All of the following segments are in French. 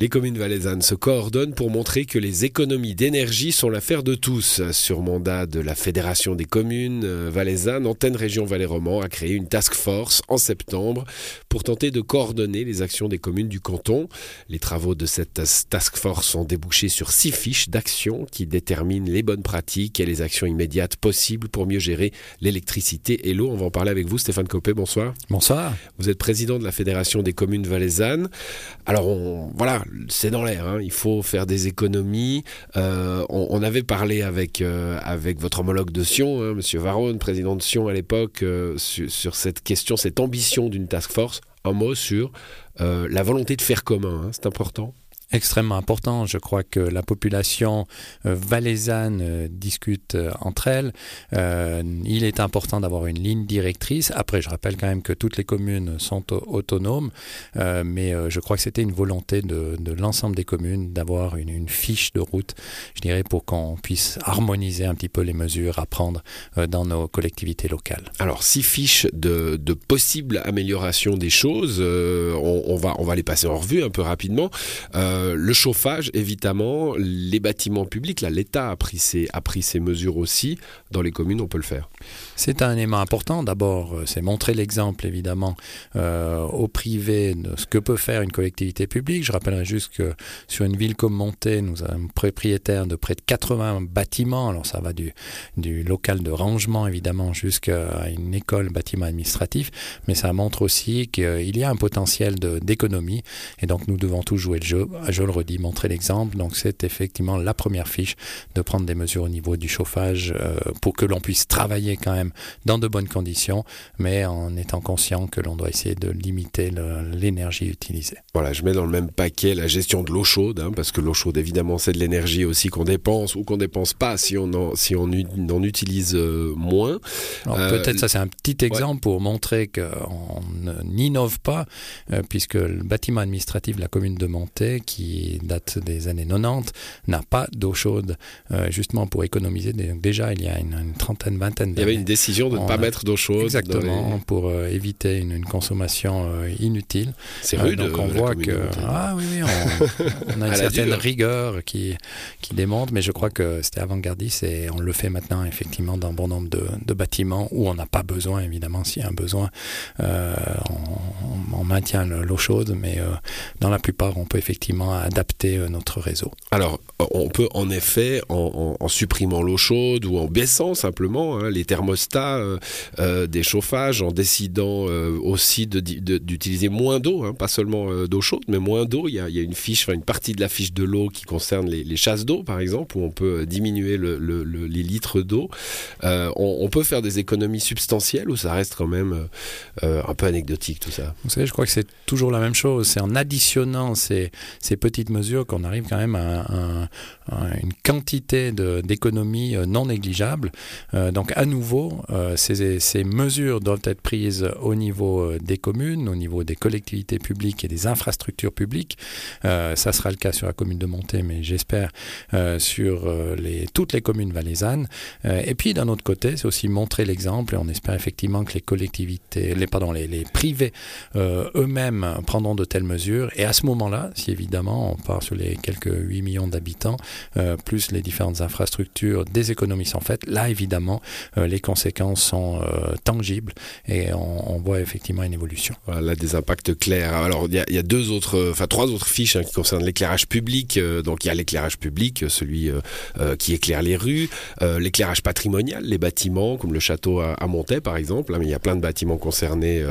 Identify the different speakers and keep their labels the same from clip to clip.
Speaker 1: Les communes valaisannes se coordonnent pour montrer que les économies d'énergie sont l'affaire de tous. Sur mandat de la Fédération des communes euh, valaisannes, Antenne Région Valais-Roman a créé une task force en septembre pour tenter de coordonner les actions des communes du canton. Les travaux de cette task force ont débouché sur six fiches d'actions qui déterminent les bonnes pratiques et les actions immédiates possibles pour mieux gérer l'électricité et l'eau. On va en parler avec vous, Stéphane Copé. Bonsoir.
Speaker 2: Bonsoir.
Speaker 1: Vous êtes président de la Fédération des communes valaisannes. Alors, on, voilà, c'est dans l'air. Hein. Il faut faire des économies. Euh, on, avait parlé avec euh, avec votre homologue de Sion, hein, Monsieur Varone, président de Sion à l'époque, euh, sur, cette question, cette ambition d'une task force. Un mot sur la volonté de faire commun. Hein. c'est important
Speaker 2: extrêmement important. Je crois que la population euh, valaisanne euh, discute euh, entre elles. il est important d'avoir une ligne directrice. Après, je rappelle quand même que toutes les communes sont autonomes, mais je crois que c'était une volonté de, l'ensemble des communes d'avoir une, fiche de route, je dirais, pour qu'on puisse harmoniser un petit peu les mesures à prendre dans nos collectivités locales.
Speaker 1: Alors, six fiches de, possibles améliorations des choses, on, va, on va les passer en revue un peu rapidement. Le chauffage, évidemment, les bâtiments publics, là, l'État a, pris ses, a pris ses mesures aussi. Dans les communes, on peut le faire.
Speaker 2: C'est un élément important. D'abord, euh, c'est montrer l'exemple, évidemment, euh, au privé de ce que peut faire une collectivité publique. Je rappellerai juste que sur une ville comme Monté, nous avons propriétaire de près de 80 bâtiments. Alors, ça va du, du local de rangement, évidemment, jusqu'à une école bâtiment administratif. Mais ça montre aussi qu'il y a un potentiel d'économie. Et donc, nous devons tous jouer le jeu je le redis, montrer l'exemple. Donc c'est effectivement la première fiche de prendre des mesures au niveau du chauffage euh, pour que l'on puisse travailler quand même dans de bonnes conditions, mais en étant conscient que l'on doit essayer de limiter l'énergie utilisée.
Speaker 1: Voilà, je mets dans le même paquet la gestion de l'eau chaude, hein, parce que l'eau chaude, évidemment, c'est de l'énergie aussi qu'on dépense ou qu'on dépense pas si on en, si on en utilise euh, moins.
Speaker 2: Euh, peut-être ça c'est un petit exemple pour montrer qu'on n'innove pas, puisque le bâtiment administratif de la commune de Monté, qui qui date des années 90, n'a pas d'eau chaude, euh, justement pour économiser. déjà, il y a une, trentaine, vingtaine
Speaker 1: d'années. Il y avait une décision de ne pas mettre d'eau chaude.
Speaker 2: Exactement, pour euh, éviter une, consommation euh, inutile.
Speaker 1: C'est rude.
Speaker 2: donc on voit que ah oui, oui on, a une certaine rigueur qui, qui démontre, mais je crois que c'était avant-gardiste et on le fait maintenant effectivement dans bon nombre de, de bâtiments où on n'a pas besoin, évidemment, s'il y a un besoin, on, on, maintient l'eau chaude, mais dans la plupart, on peut effectivement adapter euh, notre réseau.
Speaker 1: Alors, on peut en effet, en, supprimant l'eau chaude ou en baissant simplement hein, les thermostats euh, euh, des chauffages, en décidant aussi d'utiliser moins d'eau, hein, pas seulement d'eau chaude, mais moins d'eau. Il, y a une fiche, une partie de la fiche de l'eau qui concerne les, chasses d'eau, par exemple, où on peut diminuer les litres d'eau. On, peut faire des économies substantielles ou ça reste quand même un peu anecdotique tout ça?
Speaker 2: Vous savez, je crois que c'est toujours la même chose. C'est en additionnant ces, ces petites mesures qu'on arrive quand même à, une quantité d'économies euh, non négligeable. Euh, donc à nouveau, euh, ces, mesures doivent être prises au niveau des communes, au niveau des collectivités publiques et des infrastructures publiques. ça sera le cas sur la commune de Monté, mais j'espère sur toutes les communes valaisannes. et puis d'un autre côté, c'est aussi montrer l'exemple et on espère effectivement que les collectivités, pardon, les privés eux-mêmes prendront de telles mesures. Et à ce moment-là, si évidemment on part sur les quelques 8 millions d'habitants, euh, plus les différentes infrastructures, des économies sont faites. Là, évidemment, euh, les conséquences sont euh, tangibles et on, voit effectivement une évolution.
Speaker 1: Voilà, des impacts clairs. Alors, il y, a deux autres, enfin trois autres fiches hein, qui concernent l'éclairage public. donc, il y a l'éclairage public, celui qui éclaire les rues, l'éclairage patrimonial, les bâtiments, comme le château à, Montaix, par exemple. Hein, mais il y a plein de bâtiments concernés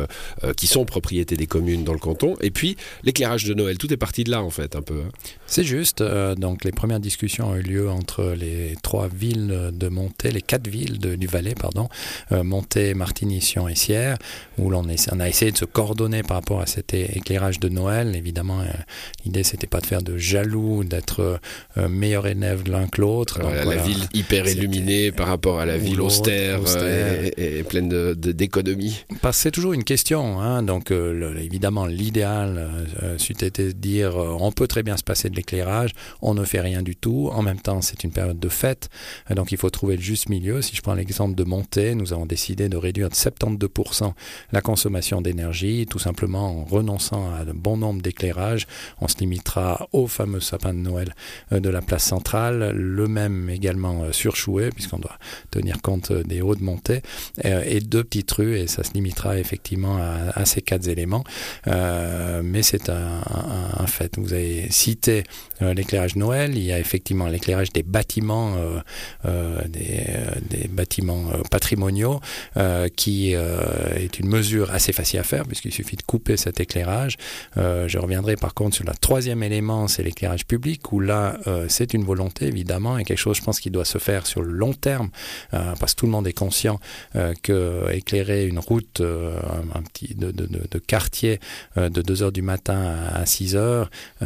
Speaker 1: qui sont propriété des communes dans le canton. Et puis, l'éclairage de Noël. Tout est parti de là, en fait un peu. Hein.
Speaker 2: C'est juste. Euh, donc les premières discussions ont eu lieu entre les trois villes de Monté, les quatre villes du Valais, pardon, euh, Monté, Martigny, Sion et Sierre, où l'on on a essayé de se coordonner par rapport à cet éclairage de Noël. Évidemment, euh, l'idée c'était pas de faire de jaloux, d'être meilleur élève l'un que l'autre.
Speaker 1: la ville hyper illuminée par rapport à la ville austère, Et, pleine d'économies.
Speaker 2: De, c'est toujours une question. Hein. donc évidemment, l'idéal euh, c'eût été de dire on peut très bien se passer de l'éclairage, on ne fait rien du tout. En même temps, c'est une période de fête, donc il faut trouver le juste milieu. Si je prends l'exemple de Montée, nous avons décidé de réduire de 72% la consommation d'énergie, tout simplement en renonçant à un bon nombre d'éclairages. On se limitera au fameux sapin de Noël de la place centrale, le même également surchoué, puisqu'on doit tenir compte des hauts de montée, et deux petites rues, et ça se limitera effectivement à, ces quatre éléments. Euh, mais c'est un, fait. Cité euh, l'éclairage Noël, il y a effectivement l'éclairage des bâtiments, euh, des, bâtiments patrimoniaux, qui est une mesure assez facile à faire, puisqu'il suffit de couper cet éclérage. je reviendrai par contre sur le troisième élément, c'est l'éclairage public, où là, c'est une volonté évidemment, et quelque chose, je pense, qui doit se faire sur le long terme, parce que tout le monde est conscient que éclairer une route, un, petit de, de, quartier de 2 heures du matin à 6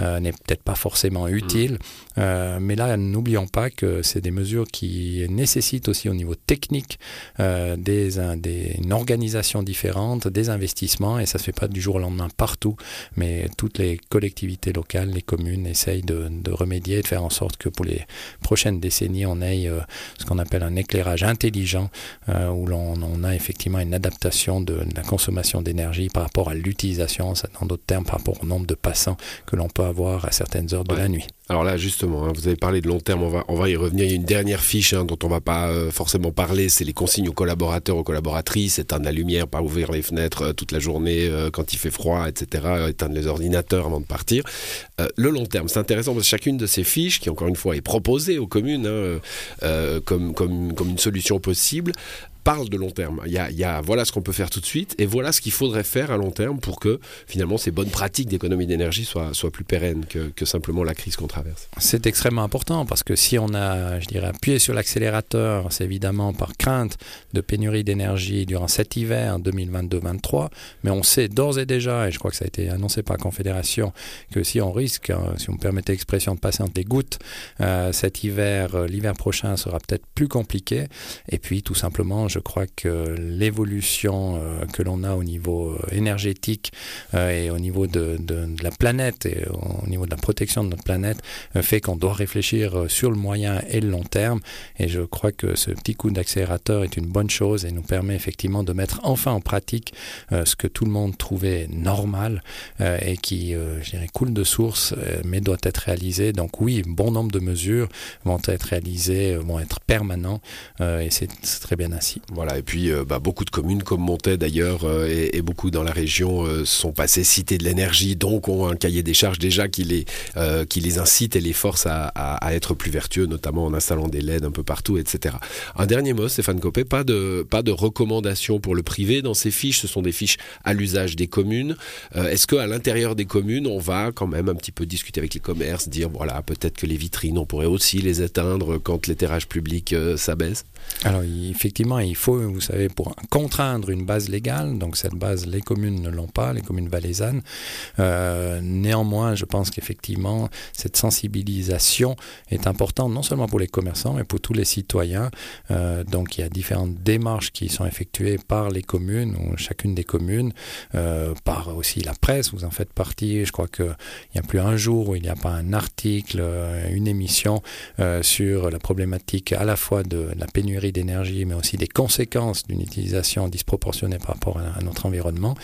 Speaker 2: heures n'est peut-être pas forcément utile. Mmh. mais là, n'oublions pas que c'est des mesures qui nécessitent aussi au niveau technique des, des, une organisation différente, des investissements, et ça se fait pas du jour au lendemain partout, mais toutes les collectivités locales, les communes essayent de, de remédier, de faire en sorte que pour les prochaines décennies, on ait ce qu'on appelle un éclairage intelligent, où l'on a effectivement une adaptation de, la consommation d'énergie par rapport à l'utilisation, en d'autres termes, par rapport au nombre de passants que l'on peut avoir à certaines heures de la nuit.
Speaker 1: Alors là, justement, hein, vous avez parlé de long terme, on va, y revenir. Il y a une dernière fiche hein, dont on ne va pas euh, forcément parler, c'est les consignes aux collaborateurs, aux collaboratrices, éteindre la lumière, pas ouvrir les fenêtres euh, toute la journée euh, quand il fait froid, etc., éteindre les ordinateurs avant de partir. le long terme, c'est intéressant parce que chacune de ces fiches, qui encore une fois est proposée aux communes hein, comme, une solution possible, parle de long terme. Il y a, voilà ce qu'on peut faire tout de suite et voilà ce qu'il faudrait faire à long terme pour que finalement ces bonnes pratiques d'économie d'énergie soient, soient plus pérennes que, que simplement la crise qu'on traverse.
Speaker 2: C'est extrêmement important parce que si on a, je dirais, appuyé sur l'accélérateur, c'est évidemment par crainte de pénurie d'énergie durant cet hiver 2022-23, mais on sait d'ores et déjà, et je crois que ça a été annoncé par la Confédération, que si on risque, hein, si on me permettez l'expression de passer entre des gouttes, euh, cet hiver, euh, l'hiver prochain sera peut-être plus compliqué. Et puis tout simplement, je crois que l'évolution euh, que l'on a au niveau énergétique et au niveau de, la planète et au niveau de la protection de notre planète fait qu'on doit réfléchir sur le moyen et le long terme. Et je crois que ce petit coup d'accélérateur est une bonne chose et nous permet effectivement de mettre enfin en pratique ce que tout le monde trouvait normal et qui, je dirais, coule de source, mais doit être réalisé. Donc oui, bon nombre de mesures vont être réalisées, vont être permanents et c'est très bien ainsi.
Speaker 1: Voilà, et puis euh, bah, beaucoup de communes comme Montaix d'ailleurs euh, et, beaucoup dans la région euh, sont passées cité de l'énergie, donc ont un cahier des charges déjà qui les, qui les incite et les force à, être plus vertueux, notamment en installant des LED un peu partout, etc. Un dernier mot, Stéphane Copé, pas de, pas recommandations pour le privé dans ces fiches, ce sont des fiches à l'usage des communes. Est-ce qu'à l'intérieur des communes, on va quand même un petit peu discuter avec les commerces, dire voilà, peut-être que les vitrines, on pourrait aussi les éteindre quand l'éclairage public s'abaisse?
Speaker 2: Alors effectivement, il faut, vous savez, pour contraindre une base légale, donc cette base, les communes ne l'ont pas, les communes valaisannes. Euh, néanmoins, je pense qu'effectivement, cette sensibilisation est importante, non seulement pour les commerçants, mais pour tous les citoyens. Euh, donc, il y a différentes démarches qui sont effectuées par les communes, ou chacune des communes, euh, par aussi la presse, vous en faites partie. Je crois qu'il n'y a plus un jour où il n'y a pas un article, une émission sur la problématique à la fois de la pénurie d'énergie, mais aussi des conséquences d'une utilisation disproportionnée par rapport à, notre environnement.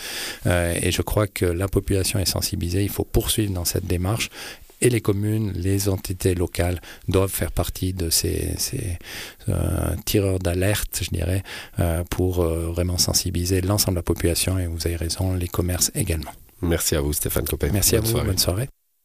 Speaker 2: Euh, et je crois que la population est sensibilisée, il faut poursuivre dans cette démarche et les communes, les entités locales doivent faire partie de ces, euh, tireurs d'alerte, je dirais, euh, pour vraiment sensibiliser l'ensemble de la population. Et vous avez raison, les commerces également.
Speaker 1: Merci à vous, Stéphane Copé.
Speaker 2: Merci à vous, bonne soirée.